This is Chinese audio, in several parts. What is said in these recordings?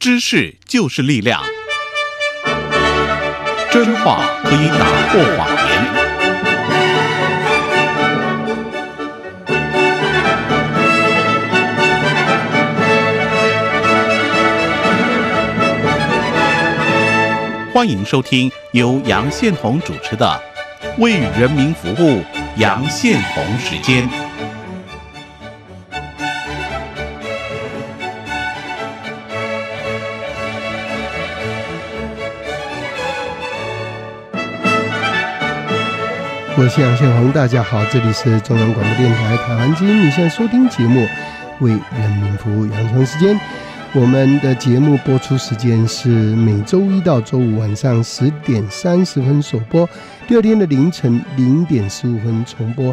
知识就是力量，真话可以打破谎言。欢迎收听由杨宪宏主持的《为人民服务》杨宪宏时间。我是杨宪宏，大家好，这里是中央广播电台台湾之音，你现在收听节目《为人民服务》杨成时间。我们的节目播出时间是每周一到周五晚上十点三十分首播，第二天的凌晨零点十五分重播。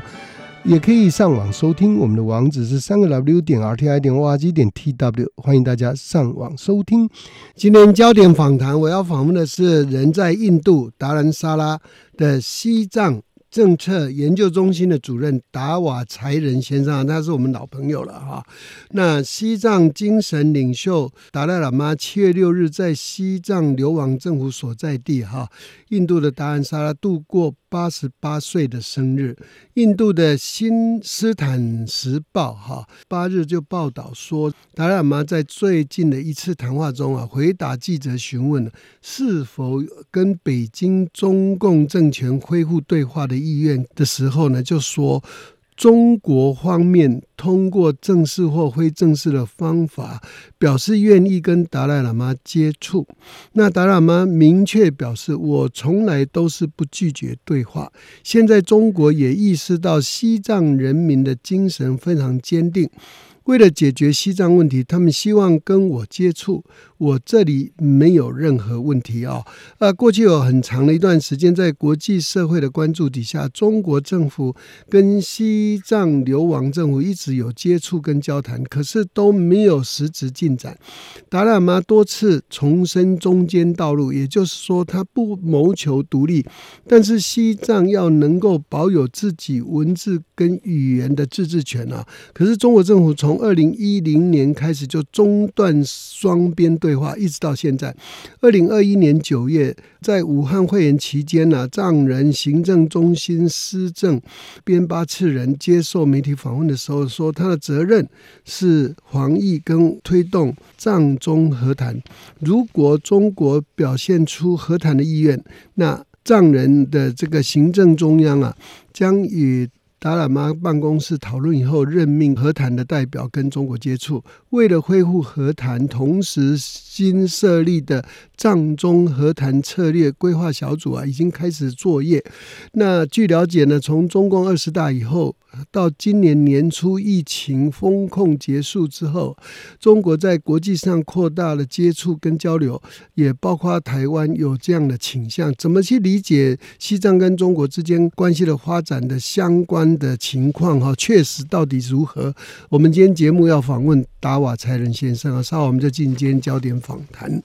也可以上网收听，我们的网址是三个 W 点 R T I 点 O R G 点 T W，欢迎大家上网收听。今天焦点访谈，我要访问的是人在印度达兰萨拉的西藏。政策研究中心的主任达瓦才仁先生，他是我们老朋友了哈。那西藏精神领袖达赖喇嘛七月六日在西藏流亡政府所在地哈，印度的达兰萨拉度过八十八岁的生日。印度的新斯坦时报哈八日就报道说，达赖喇嘛在最近的一次谈话中啊，回答记者询问是否跟北京中共政权恢复对话的。意愿的时候呢，就说中国方面通过正式或非正式的方法表示愿意跟达赖喇嘛接触。那达赖喇嘛明确表示，我从来都是不拒绝对话。现在中国也意识到西藏人民的精神非常坚定。为了解决西藏问题，他们希望跟我接触。我这里没有任何问题啊。呃，过去有很长的一段时间，在国际社会的关注底下，中国政府跟西藏流亡政府一直有接触跟交谈，可是都没有实质进展。达赖喇嘛多次重申中间道路，也就是说，他不谋求独立，但是西藏要能够保有自己文字跟语言的自治权啊。可是中国政府从从二零一零年开始就中断双边对话，一直到现在。二零二一年九月，在武汉会员期间呢，藏人行政中心施政边巴次仁接受媒体访问的时候说，他的责任是防疫跟推动藏中和谈。如果中国表现出和谈的意愿，那藏人的这个行政中央啊，将与。达喇嘛办公室讨论以后，任命和谈的代表跟中国接触。为了恢复和谈，同时新设立的藏中和谈策略规划小组啊，已经开始作业。那据了解呢，从中共二十大以后。到今年年初疫情封控结束之后，中国在国际上扩大了接触跟交流，也包括台湾有这样的倾向。怎么去理解西藏跟中国之间关系的发展的相关的情况？哈，确实到底如何？我们今天节目要访问达瓦才仁先生啊，稍后我们就进今天焦点访谈。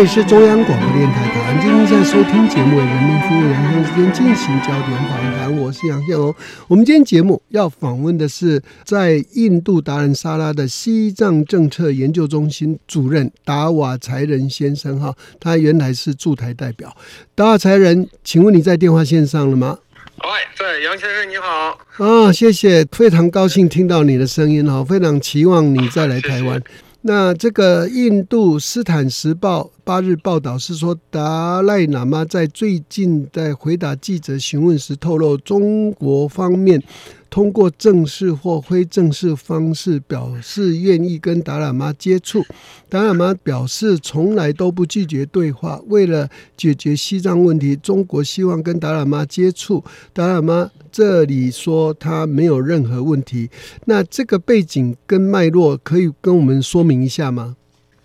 这里是中央广播电台台湾今天在收听节目《为人民服务》，杨先之间进行焦点访谈。我是杨宪龙。我们今天节目要访问的是在印度达兰萨拉的西藏政策研究中心主任达瓦才仁先生。哈，他原来是驻台代表。达瓦才仁，请问你在电话线上了吗？喂，在杨先生你好。啊，谢谢，非常高兴听到你的声音哈，非常期望你再来台湾。那这个印度斯坦时报八日报道是说，达赖喇嘛在最近在回答记者询问时透露，中国方面。通过正式或非正式方式表示愿意跟达喇嘛接触，达喇嘛表示从来都不拒绝对话。为了解决西藏问题，中国希望跟达喇嘛接触。达喇嘛这里说他没有任何问题。那这个背景跟脉络可以跟我们说明一下吗？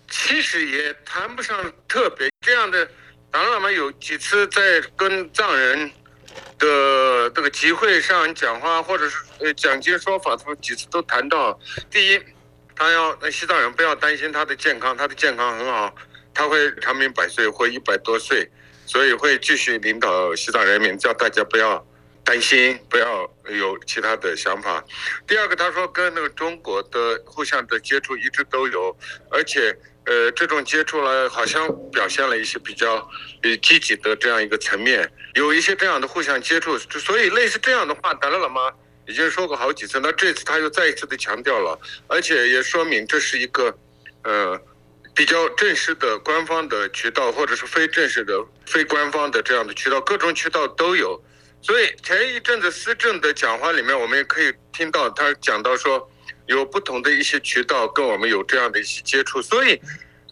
其实也谈不上特别这样的。达喇嘛有几次在跟藏人的这个集会上讲话，或者是呃讲经说法，他们几次都谈到，第一，他要那西藏人不要担心他的健康，他的健康很好，他会长命百岁，活一百多岁，所以会继续领导西藏人民，叫大家不要担心，不要有其他的想法。第二个，他说跟那个中国的互相的接触一直都有，而且。呃，这种接触呢，好像表现了一些比较呃积极的这样一个层面，有一些这样的互相接触，所以类似这样的话，达赖喇嘛已经说过好几次，那这次他又再一次的强调了，而且也说明这是一个呃比较正式的官方的渠道，或者是非正式的非官方的这样的渠道，各种渠道都有。所以前一阵子施政的讲话里面，我们也可以听到他讲到说。有不同的一些渠道跟我们有这样的一些接触，所以，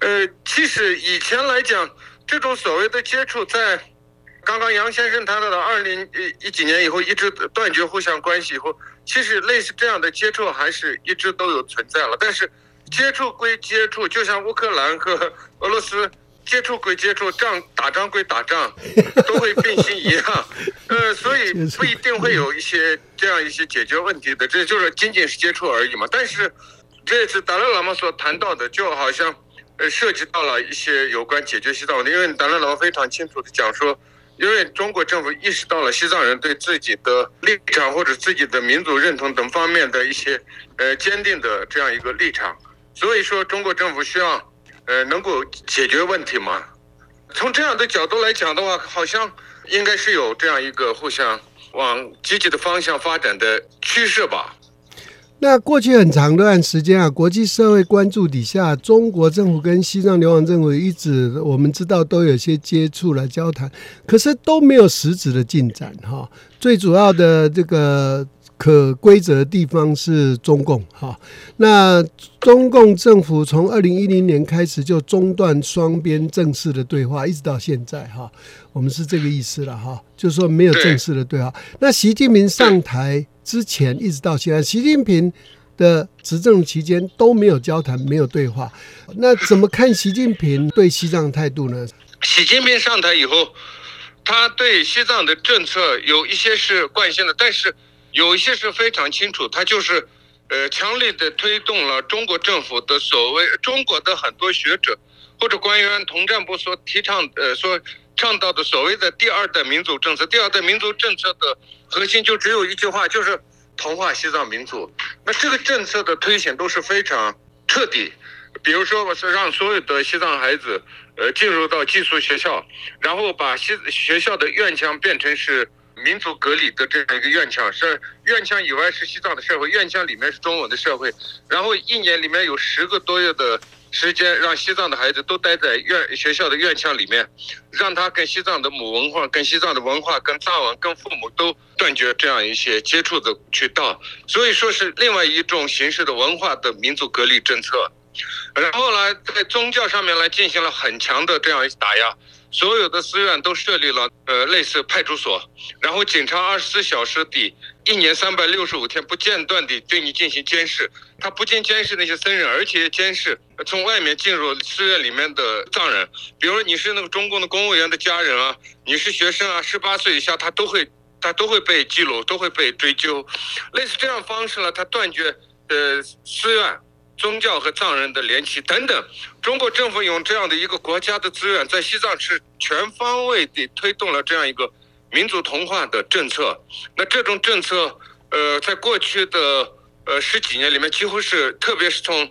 呃，其实以前来讲，这种所谓的接触，在刚刚杨先生谈到的二零一几年以后，一直断绝互相关系以后，其实类似这样的接触还是一直都有存在了。但是，接触归接触，就像乌克兰和俄罗斯。接触归接触，仗打仗归打仗，都会变心一样，呃，所以不一定会有一些这样一些解决问题的，这就是仅仅是接触而已嘛。但是这次达赖喇嘛所谈到的，就好像呃涉及到了一些有关解决西藏问题，因为达赖喇嘛非常清楚的讲说，因为中国政府意识到了西藏人对自己的立场或者自己的民族认同等方面的一些呃坚定的这样一个立场，所以说中国政府需要。呃，能够解决问题吗？从这样的角度来讲的话，好像应该是有这样一个互相往积极的方向发展的趋势吧。那过去很长一段时间啊，国际社会关注底下，中国政府跟西藏流亡政府一直我们知道都有些接触来交谈，可是都没有实质的进展哈。最主要的这个。可规则的地方是中共哈，那中共政府从二零一零年开始就中断双边正式的对话，一直到现在哈，我们是这个意思了哈，就是说没有正式的对话。那习近平上台之前一直到现在，习近平的执政期间都没有交谈，没有对话。那怎么看习近平对西藏态度呢？习近平上台以后，他对西藏的政策有一些是惯性的，但是。有一些是非常清楚，他就是，呃，强力的推动了中国政府的所谓中国的很多学者或者官员统战部所提倡呃所倡导的所谓的第二代民族政策。第二代民族政策的核心就只有一句话，就是同化西藏民族。那这个政策的推行都是非常彻底，比如说我是让所有的西藏孩子呃进入到寄宿学校，然后把西学校的院墙变成是。民族隔离的这样一个院墙，是院墙以外是西藏的社会，院墙里面是中文的社会。然后一年里面有十个多月的时间，让西藏的孩子都待在院学校的院墙里面，让他跟西藏的母文化、跟西藏的文化、跟藏文、跟父母都断绝这样一些接触的渠道。所以说是另外一种形式的文化的民族隔离政策。然后呢，在宗教上面来进行了很强的这样一打压。所有的寺院都设立了呃类似派出所，然后警察二十四小时地，一年三百六十五天不间断地对你进行监视。他不仅监视那些僧人，而且监视从外面进入寺院里面的藏人。比如你是那个中共的公务员的家人啊，你是学生啊，十八岁以下他都会他都会被记录，都会被追究。类似这样方式呢，他断绝呃寺院。宗教和藏人的联系等等，中国政府用这样的一个国家的资源，在西藏是全方位地推动了这样一个民族同化的政策。那这种政策，呃，在过去的呃十几年里面，几乎是，特别是从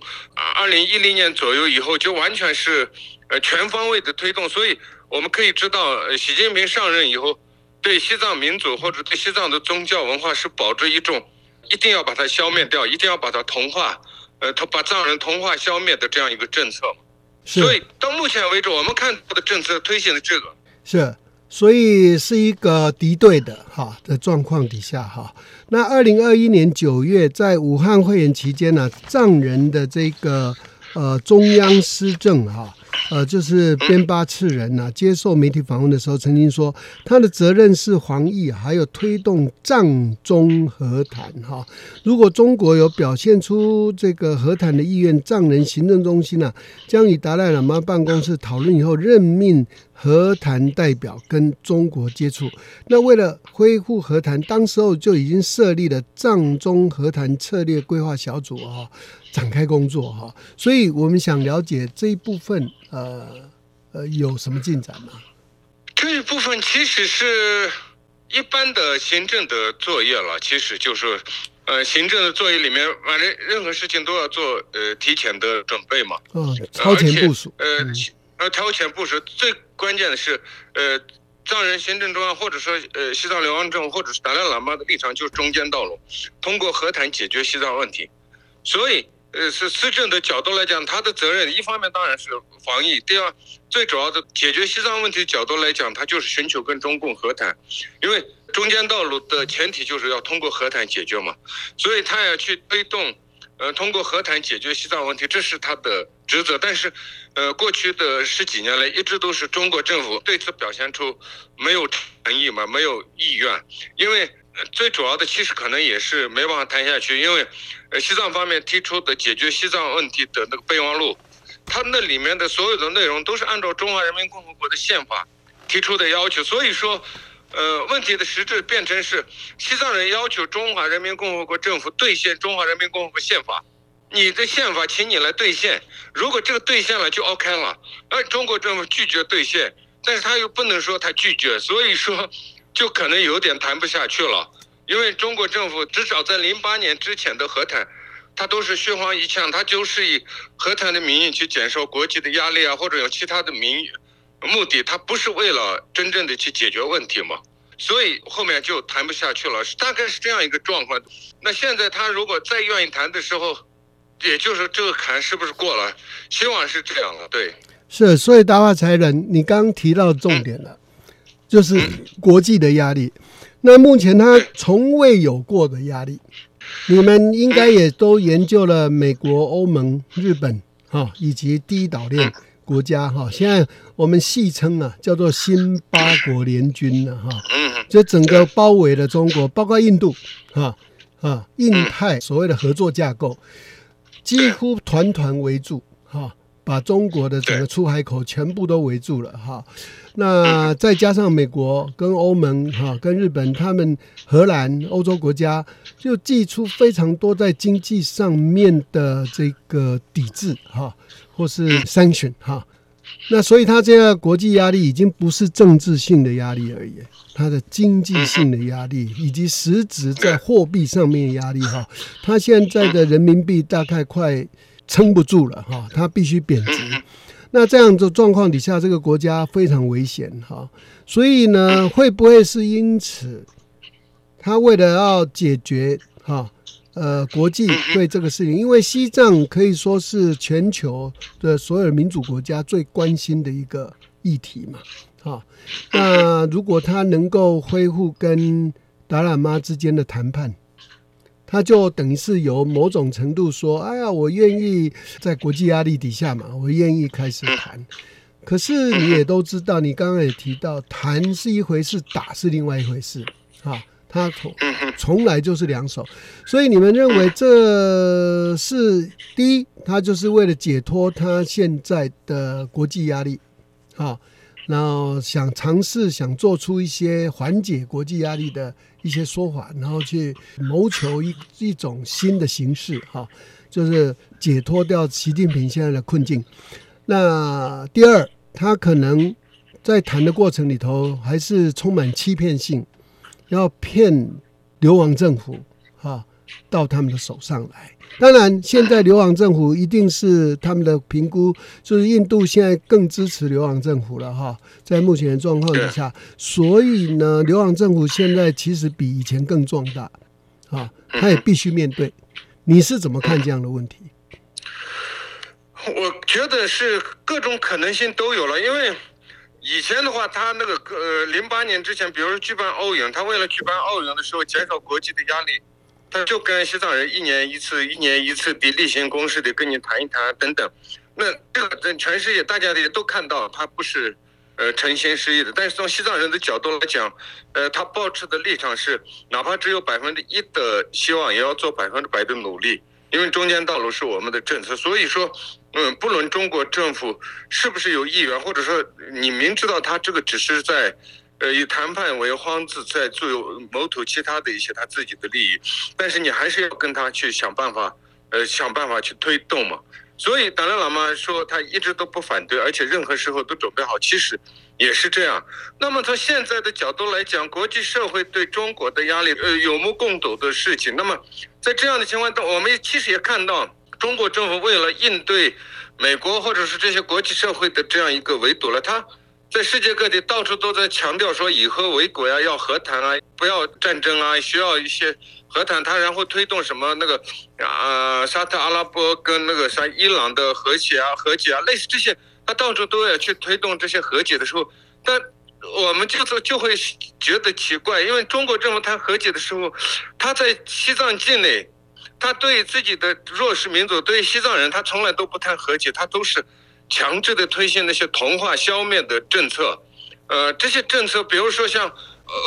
二零一零年左右以后，就完全是呃全方位的推动。所以我们可以知道，呃习近平上任以后，对西藏民族或者对西藏的宗教文化是保持一种一定要把它消灭掉，一定要把它同化。呃，他把藏人同化消灭的这样一个政策，所以到目前为止，我们看到的政策推行的这个是，所以是一个敌对的哈的状况底下哈。那二零二一年九月，在武汉会演期间呢，藏人的这个呃中央施政哈。呃，就是边巴次人呢，接受媒体访问的时候，曾经说他的责任是防疫，还有推动藏中和谈。哈，如果中国有表现出这个和谈的意愿，藏人行政中心呢，将与达赖喇嘛办公室讨论以后任命。和谈代表跟中国接触。那为了恢复和谈，当时候就已经设立了藏中和谈策略规划小组啊，展开工作哈。所以我们想了解这一部分，呃呃，有什么进展吗？这一部分其实是一般的行政的作业了，其实就是，呃，行政的作业里面，反正任何事情都要做呃提前的准备嘛。嗯，超前部署。呃，而，超前部署最关键的是，呃，藏人行政中央或者说呃西藏流亡政府或者是达赖喇嘛的立场就是中间道路，通过和谈解决西藏问题，所以。呃，是施政的角度来讲，他的责任一方面当然是防疫，第二，最主要的解决西藏问题角度来讲，他就是寻求跟中共和谈，因为中间道路的前提就是要通过和谈解决嘛，所以他要去推动，呃，通过和谈解决西藏问题，这是他的职责。但是，呃，过去的十几年来，一直都是中国政府对此表现出没有诚意嘛，没有意愿，因为。最主要的其实可能也是没办法谈下去，因为，呃，西藏方面提出的解决西藏问题的那个备忘录，它那里面的所有的内容都是按照中华人民共和国的宪法提出的要求，所以说，呃，问题的实质变成是西藏人要求中华人民共和国政府兑现中华人民共和国宪法，你的宪法请你来兑现，如果这个兑现了就 OK 了，而中国政府拒绝兑现，但是他又不能说他拒绝，所以说。就可能有点谈不下去了，因为中国政府至少在零八年之前的和谈，他都是虚晃一枪，他就是以和谈的名义去减少国际的压力啊，或者有其他的名义目的，它不是为了真正的去解决问题嘛，所以后面就谈不下去了，大概是这样一个状况。那现在他如果再愿意谈的时候，也就是这个坎是不是过了？希望是这样了，对。是，所以达化才人，你刚刚提到重点了。就是国际的压力，那目前他从未有过的压力，你们应该也都研究了美国、欧盟、日本哈，以及第一岛链国家哈。现在我们戏称啊，叫做新八国联军了哈。就整个包围了中国，包括印度哈。啊，印太所谓的合作架构，几乎团团围住哈。把中国的整个出海口全部都围住了哈，那再加上美国跟欧盟哈跟日本，他们荷兰欧洲国家就寄出非常多在经济上面的这个抵制哈，或是 sanction 哈，那所以它这个国际压力已经不是政治性的压力而已，它的经济性的压力以及实质在货币上面压力哈，它现在的人民币大概快。撑不住了哈，它必须贬值。那这样的状况底下，这个国家非常危险哈。所以呢，会不会是因此，他为了要解决哈呃国际对这个事情，因为西藏可以说是全球的所有民主国家最关心的一个议题嘛。哈，那如果他能够恢复跟达喇嘛之间的谈判。他就等于是有某种程度说，哎呀，我愿意在国际压力底下嘛，我愿意开始谈。可是你也都知道，你刚刚也提到，谈是一回事，打是另外一回事啊。他从从来就是两手，所以你们认为这是第一，他就是为了解脱他现在的国际压力，啊。然后想尝试想做出一些缓解国际压力的一些说法，然后去谋求一一种新的形式，哈，就是解脱掉习近平现在的困境。那第二，他可能在谈的过程里头还是充满欺骗性，要骗流亡政府，啊，到他们的手上来。当然，现在流亡政府一定是他们的评估，就是印度现在更支持流亡政府了哈。在目前的状况之下，所以呢，流亡政府现在其实比以前更壮大，啊，他也必须面对。你是怎么看这样的问题？我觉得是各种可能性都有了，因为以前的话，他那个呃，零八年之前，比如说举办奥运，他为了举办奥运的时候减少国际的压力。他就跟西藏人一年一次、一年一次的例行公事的跟你谈一谈等等，那这个在全世界大家也都看到，他不是呃诚心实意的。但是从西藏人的角度来讲，呃，他保持的立场是，哪怕只有百分之一的希望，也要做百分之百的努力，因为中间道路是我们的政策。所以说，嗯，不论中国政府是不是有意愿，或者说你明知道他这个只是在，呃，以谈判为幌子，在做谋图其他的一些他自己的利益，但是你还是要跟他去想办法，呃，想办法去推动嘛。所以达赖喇嘛说他一直都不反对，而且任何时候都准备好，其实也是这样。那么从现在的角度来讲，国际社会对中国的压力，呃，有目共睹的事情。那么在这样的情况下，我们其实也看到。中国政府为了应对美国或者是这些国际社会的这样一个围堵了，他在世界各地到处都在强调说以和为贵啊，要和谈啊，不要战争啊，需要一些和谈。他然后推动什么那个啊，沙特阿拉伯跟那个啥伊朗的和解啊，和解啊，类似这些，他到处都要去推动这些和解的时候，但我们就是就会觉得奇怪，因为中国政府谈和解的时候，他在西藏境内。他对自己的弱势民族，对西藏人，他从来都不谈和解，他都是强制的推行那些同化、消灭的政策。呃，这些政策，比如说像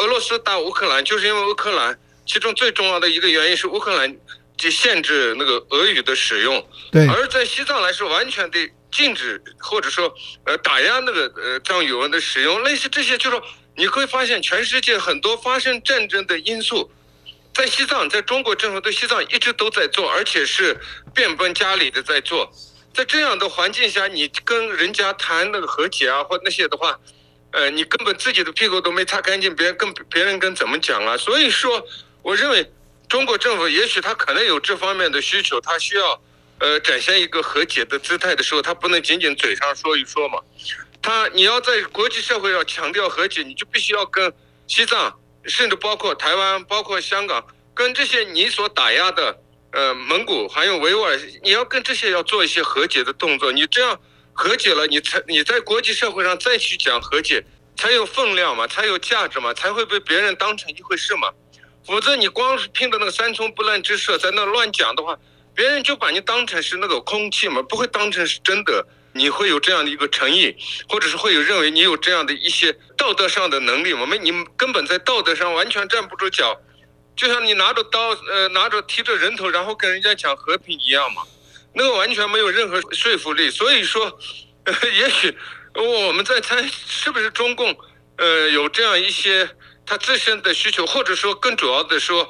俄罗斯打乌克兰，就是因为乌克兰，其中最重要的一个原因是乌克兰就限制那个俄语的使用。对。而在西藏来说，完全的禁止或者说呃打压那个呃藏语文的使用，类似这些，就是说你会发现全世界很多发生战争的因素。在西藏，在中国政府对西藏一直都在做，而且是变本加厉的在做。在这样的环境下，你跟人家谈那个和解啊，或那些的话，呃，你根本自己的屁股都没擦干净，别人跟别人跟怎么讲啊？所以说，我认为中国政府也许他可能有这方面的需求，他需要呃展现一个和解的姿态的时候，他不能仅仅嘴上说一说嘛。他你要在国际社会要强调和解，你就必须要跟西藏。甚至包括台湾、包括香港，跟这些你所打压的，呃，蒙古还有维吾尔，你要跟这些要做一些和解的动作。你这样和解了，你才你在国际社会上再去讲和解，才有分量嘛，才有价值嘛，才会被别人当成一回事嘛。否则你光是拼的那个三寸不烂之舌，在那乱讲的话，别人就把你当成是那个空气嘛，不会当成是真的。你会有这样的一个诚意，或者是会有认为你有这样的一些道德上的能力，我们你根本在道德上完全站不住脚，就像你拿着刀，呃，拿着提着人头，然后跟人家讲和平一样嘛，那个完全没有任何说服力。所以说，也许我们在猜是不是中共，呃，有这样一些他自身的需求，或者说更主要的说，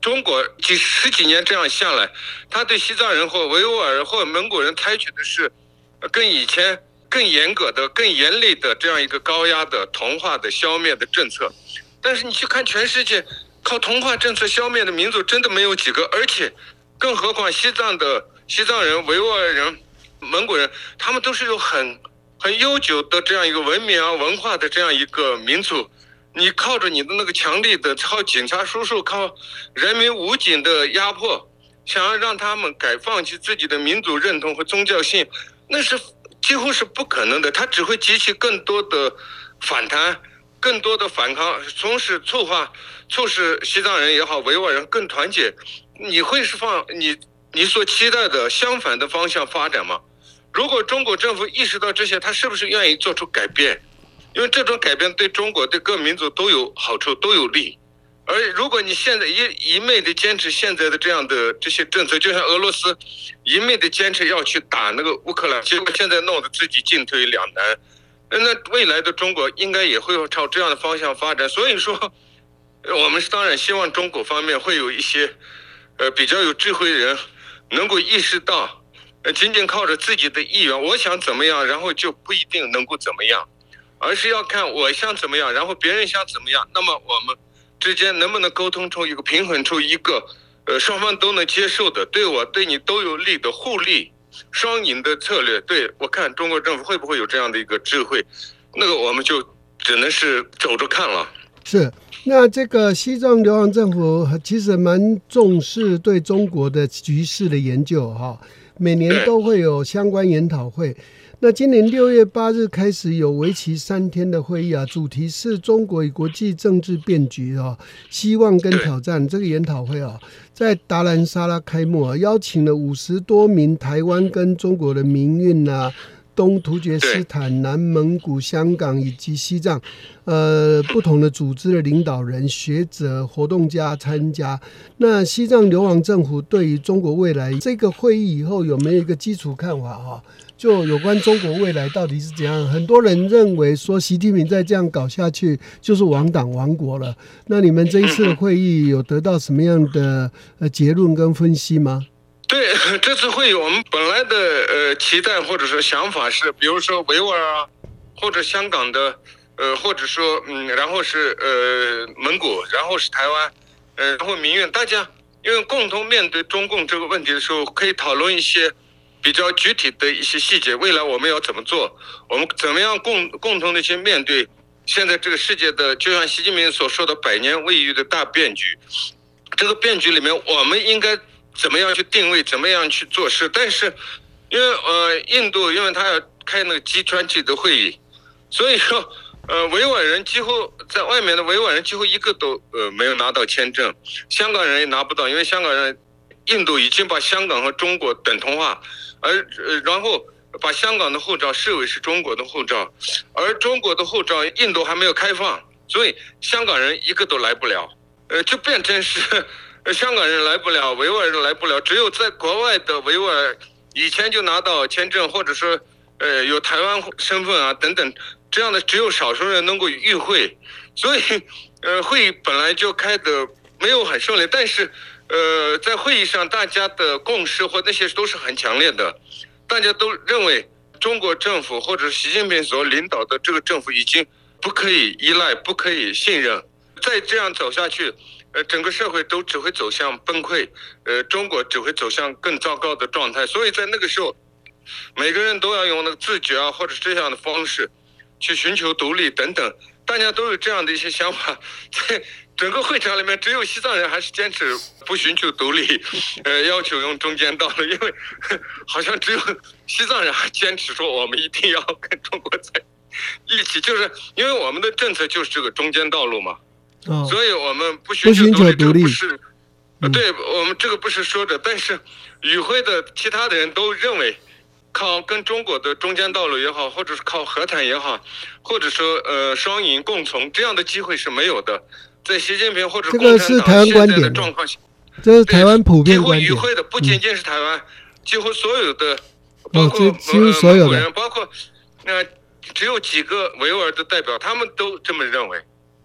中国几十几年这样下来，他对西藏人或维吾尔或蒙古人采取的是。跟以前更严格的、更严厉的这样一个高压的同化的消灭的政策，但是你去看全世界，靠同化政策消灭的民族真的没有几个，而且，更何况西藏的西藏人、维吾尔人、蒙古人，他们都是有很很悠久的这样一个文明啊、文化的这样一个民族，你靠着你的那个强力的靠警察叔叔、靠人民武警的压迫，想要让他们改放弃自己的民族认同和宗教性。那是几乎是不可能的，它只会激起更多的反弹，更多的反抗，同时促化、促使西藏人也好、维吾尔人更团结。你会是放你你所期待的相反的方向发展吗？如果中国政府意识到这些，他是不是愿意做出改变？因为这种改变对中国、对各民族都有好处，都有利。而如果你现在一一昧的坚持现在的这样的这些政策，就像俄罗斯一昧的坚持要去打那个乌克兰，结果现在弄得自己进退两难。那未来的中国应该也会朝这样的方向发展。所以说，我们当然希望中国方面会有一些呃比较有智慧的人能够意识到，仅仅靠着自己的意愿，我想怎么样，然后就不一定能够怎么样，而是要看我想怎么样，然后别人想怎么样，那么我们。之间能不能沟通出一个平衡出一个，呃，双方都能接受的，对我对你都有利的互利双赢的策略？对我看中国政府会不会有这样的一个智慧？那个我们就只能是走着看了。是，那这个西藏流亡政府其实蛮重视对中国的局势的研究哈，每年都会有相关研讨会。那今年六月八日开始有为期三天的会议啊，主题是中国与国际政治变局啊，希望跟挑战。这个研讨会啊，在达兰萨拉开幕啊，邀请了五十多名台湾跟中国的民运啊东突厥斯坦、南蒙古、香港以及西藏，呃，不同的组织的领导人、学者、活动家参加。那西藏流亡政府对于中国未来这个会议以后有没有一个基础看法？哈，就有关中国未来到底是怎样？很多人认为说，习近平再这样搞下去就是亡党亡国了。那你们这一次的会议有得到什么样的呃结论跟分析吗？对 这次会议，我们本来的呃期待或者说想法是，比如说维吾尔啊，或者香港的，呃，或者说嗯，然后是呃蒙古，然后是台湾，呃，然后民院，大家因为共同面对中共这个问题的时候，可以讨论一些比较具体的一些细节，未来我们要怎么做，我们怎么样共共同的去面对现在这个世界的，就像习近平所说的百年未遇的大变局，这个变局里面，我们应该。怎么样去定位？怎么样去做事？但是，因为呃，印度因为他要开那个 G 川级的会议，所以说，呃，维吾尔人几乎在外面的维吾尔人几乎一个都呃没有拿到签证，香港人也拿不到，因为香港人，印度已经把香港和中国等同化，而呃然后把香港的护照视为是中国的护照，而中国的护照印度还没有开放，所以香港人一个都来不了，呃，就变成是。香港人来不了，维吾尔人来不了，只有在国外的维吾尔以前就拿到签证，或者说，呃，有台湾身份啊等等这样的，只有少数人能够与会，所以，呃，会议本来就开的没有很顺利，但是，呃，在会议上大家的共识或那些都是很强烈的，大家都认为中国政府或者习近平所领导的这个政府已经不可以依赖，不可以信任，再这样走下去。呃，整个社会都只会走向崩溃，呃，中国只会走向更糟糕的状态。所以在那个时候，每个人都要用那个自觉啊，或者这样的方式，去寻求独立等等。大家都有这样的一些想法。在整个会场里面，只有西藏人还是坚持不寻求独立，呃，要求用中间道路，因为好像只有西藏人还坚持说我们一定要跟中国在一起，就是因为我们的政策就是这个中间道路嘛。所以我们不寻求独立，不是，对我们这个不是说的，但是与会的其他的人都认为，靠跟中国的中间道路也好，或者是靠和谈也好，或者说呃双赢共存这样的机会是没有的，在习近平或者共产党现在的状况下，这是台湾普遍观点。与会的不仅仅是台湾，几乎所有的，包括几乎所有人，包括那只有几个维吾尔的代表，他们都这么认为。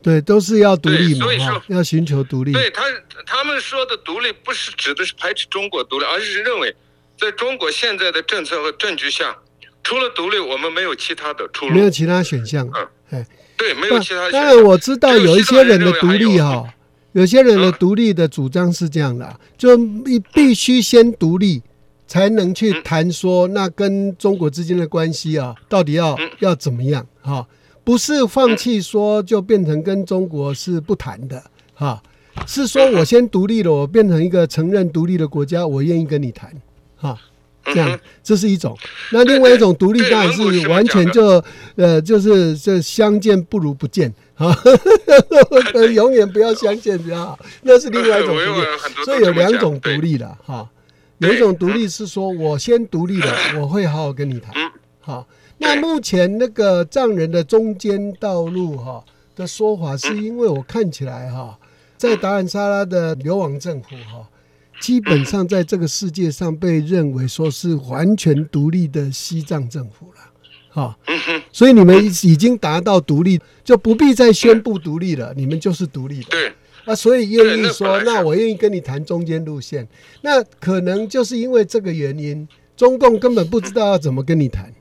对，都是要独立嘛，要寻求独立。对他，他们说的独立不是指的是排斥中国独立，而是认为，在中国现在的政策和政局下，除了独立，我们没有其他的出路，没有其他选项。嗯，哎，对，没有其他。当然我知道有一些人的独立哈，有些人的独立的主张是这样的，就你必须先独立，才能去谈说那跟中国之间的关系啊，到底要要怎么样哈。不是放弃说就变成跟中国是不谈的哈，是说我先独立了，我变成一个承认独立的国家，我愿意跟你谈哈，这样这是一种。那另外一种独立当然是完全就呃就是这相见不如不见啊，永远不要相见比较好。那是另外一种独立，所以有两种独立的哈，有一种独立是说我先独立了，我会好好跟你谈，好。那目前那个藏人的中间道路哈的说法，是因为我看起来哈，在达兰萨拉的流亡政府哈，基本上在这个世界上被认为说是完全独立的西藏政府了，哈，所以你们已经达到独立，就不必再宣布独立了，你们就是独立的。对，啊，所以愿意说，那我愿意跟你谈中间路线，那可能就是因为这个原因，中共根本不知道要怎么跟你谈。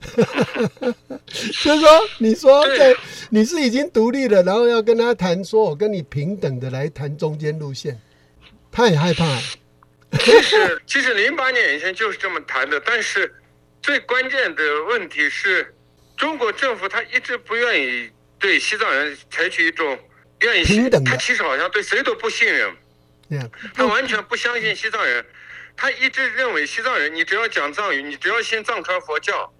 就是说，你说在你是已经独立了，然后要跟他谈，说我跟你平等的来谈中间路线，他也害怕。其实，其实零八年以前就是这么谈的，但是最关键的问题是，中国政府他一直不愿意对西藏人采取一种愿意平等他其实好像对谁都不信任，他完全不相信西藏人，他一直认为西藏人，你只要讲藏语，你只要信藏传佛教。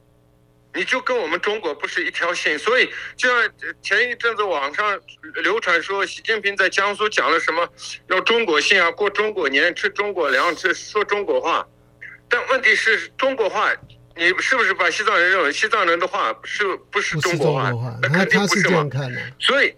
你就跟我们中国不是一条心，所以就像前一阵子网上流传说，习近平在江苏讲了什么，要中国信啊，过中国年，吃中国粮，吃说中国话。但问题是中国话，你是不是把西藏人认为西藏人的话是不是中国话？那肯定不是嘛所以，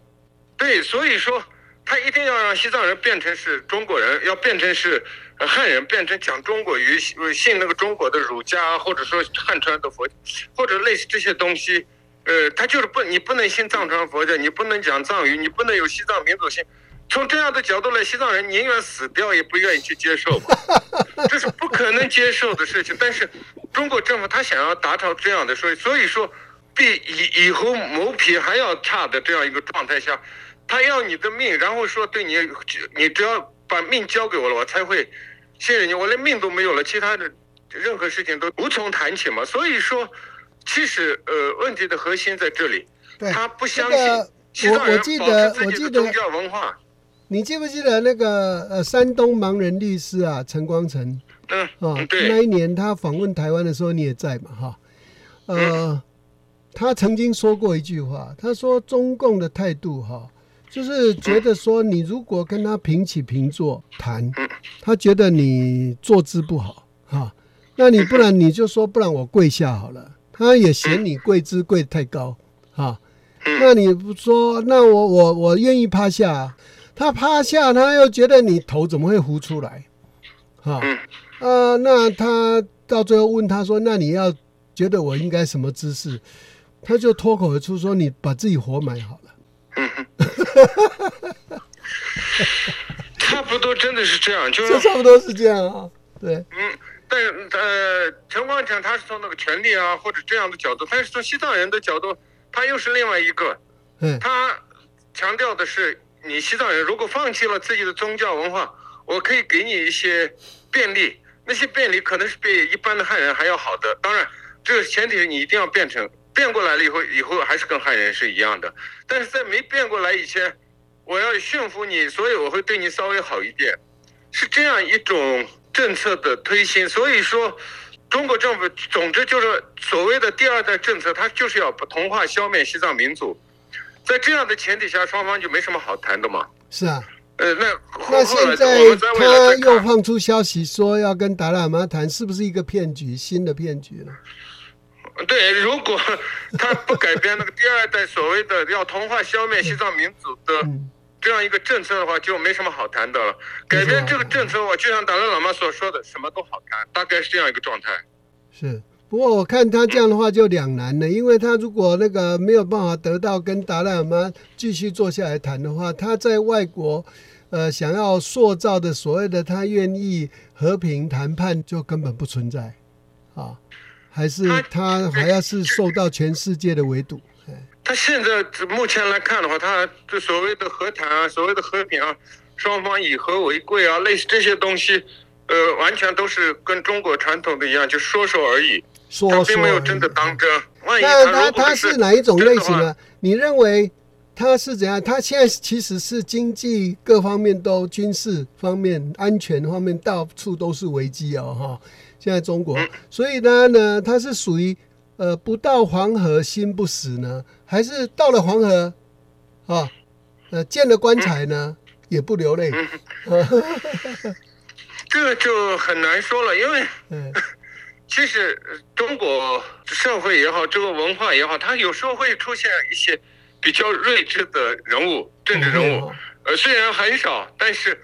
对，所以说他一定要让西藏人变成是中国人，要变成是汉人，变成讲中国语、信那个中国的儒家，或者说汉传的佛，或者类似这些东西。呃，他就是不，你不能信藏传佛教，你不能讲藏语，你不能有西藏民族性。从这样的角度来，西藏人宁愿死掉也不愿意去接受，这是不可能接受的事情。但是中国政府他想要达到这样的，所以所以说，比以以后谋皮还要差的这样一个状态下，他要你的命，然后说对你，你只要把命交给我了，我才会信任你。我连命都没有了，其他的任何事情都无从谈起嘛。所以说，其实呃，问题的核心在这里，对，他不相信西藏人我我记保得持我记得自己的宗教文化。你记不记得那个呃山东盲人律师啊陈光诚嗯，啊嗯，对那一年他访问台湾的时候你也在嘛哈，呃，嗯他曾经说过一句话，他说中共的态度哈，就是觉得说你如果跟他平起平坐谈，他觉得你坐姿不好哈，那你不然你就说不然我跪下好了，他也嫌你跪姿跪得太高哈。那你不说，那我我我愿意趴下啊，他趴下，他又觉得你头怎么会浮出来？哈、嗯啊，那他到最后问他说：“那你要觉得我应该什么姿势？”他就脱口而出说：“你把自己活埋好了。差不多真的是这样，”就是差不多是这样啊。对，嗯，但呃，陈光诚他是从那个权利啊或者这样的角度，但是从西藏人的角度，他又是另外一个，嗯，他强调的是，你西藏人如果放弃了自己的宗教文化，我可以给你一些便利，那些便利可能是比一般的汉人还要好的。当然，这个前提是你一定要变成变过来了以后，以后还是跟汉人是一样的。但是在没变过来以前，我要驯服你，所以我会对你稍微好一点，是这样一种政策的推行。所以说，中国政府总之就是所谓的第二代政策，它就是要把同化、消灭西藏民族。在这样的前提下，双方就没什么好谈的嘛。是啊。呃，那后那现在他，又放出消息说要跟达赖喇嘛谈，是不是一个骗局？新的骗局呢？对，如果 他不改变那个第二代所谓的要同化、消灭西藏民族的嗯，这样一个政策的话，就没什么好谈的了。改变这个政策的话，就像达赖喇嘛所说的，什么都好谈，大概是这样一个状态。是。不过我看他这样的话就两难了，因为他如果那个没有办法得到跟达赖喇嘛继续坐下来谈的话，他在外国，呃，想要塑造的所谓的他愿意和平谈判就根本不存在，啊，还是他他还要是受到全世界的围堵。哎他现在目前来看的话，他这所谓的和谈啊，所谓的和平啊，双方以和为贵啊，类似这些东西，呃，完全都是跟中国传统的一样，就说说而已，说说他并没有真的当真。万一那他他是哪一种类型真的呢？你认为他是怎样？他现在其实是经济各方面都军事方面、安全方面到处都是危机哦，哈。现在中国，所以呢呢，他是属于呃不到黄河心不死呢，还是到了黄河啊，呃见了棺材呢？也不流泪？这个就很难说了，因为嗯 其实呃中国社会也好，这个文化也好，它有时候会出现一些比较睿智的人物，政治人物。呃，虽然很少，但是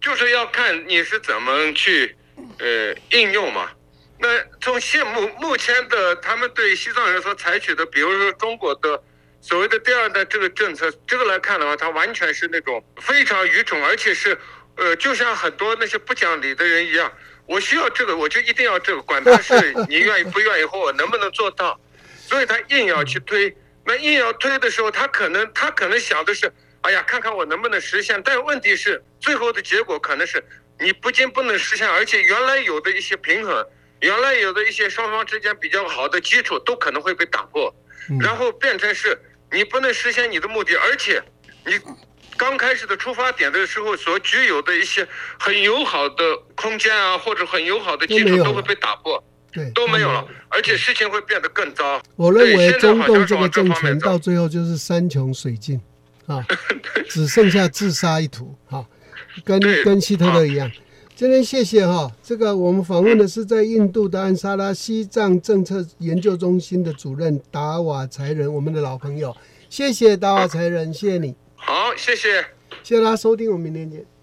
就是要看你是怎么去呃应用嘛。那从现目目前的他们对西藏人所采取的，比如说中国的所谓的第二代这个政策，这个来看的话，它完全是那种非常愚蠢，而且是呃，就像很多那些不讲理的人一样，我需要这个，我就一定要这个，管他是你愿意不愿意或我能不能做到，所以他硬要去推。那硬要推的时候，他可能他可能想的是，哎呀，看看我能不能实现。但问题是，最后的结果可能是你不仅不能实现，而且原来有的一些平衡，原来有的一些双方之间比较好的基础都可能会被打破，嗯然后变成是你不能实现你的目的，而且你刚开始的出发点的时候所具有的一些很友好的空间啊，或者很友好的基础都会被打破，对，都没有了，而且事情会变得更糟。我认为中好共这个政权到最后就是山穷水尽啊，只剩下自杀一途啊，跟跟希特勒一样。今天谢谢哈，这个我们访问的是在印度的安沙拉西藏政策研究中心的主任达瓦才仁，我们的老朋友，谢谢达瓦才仁，谢谢你，好，谢谢。谢谢大家收听，我们明天见。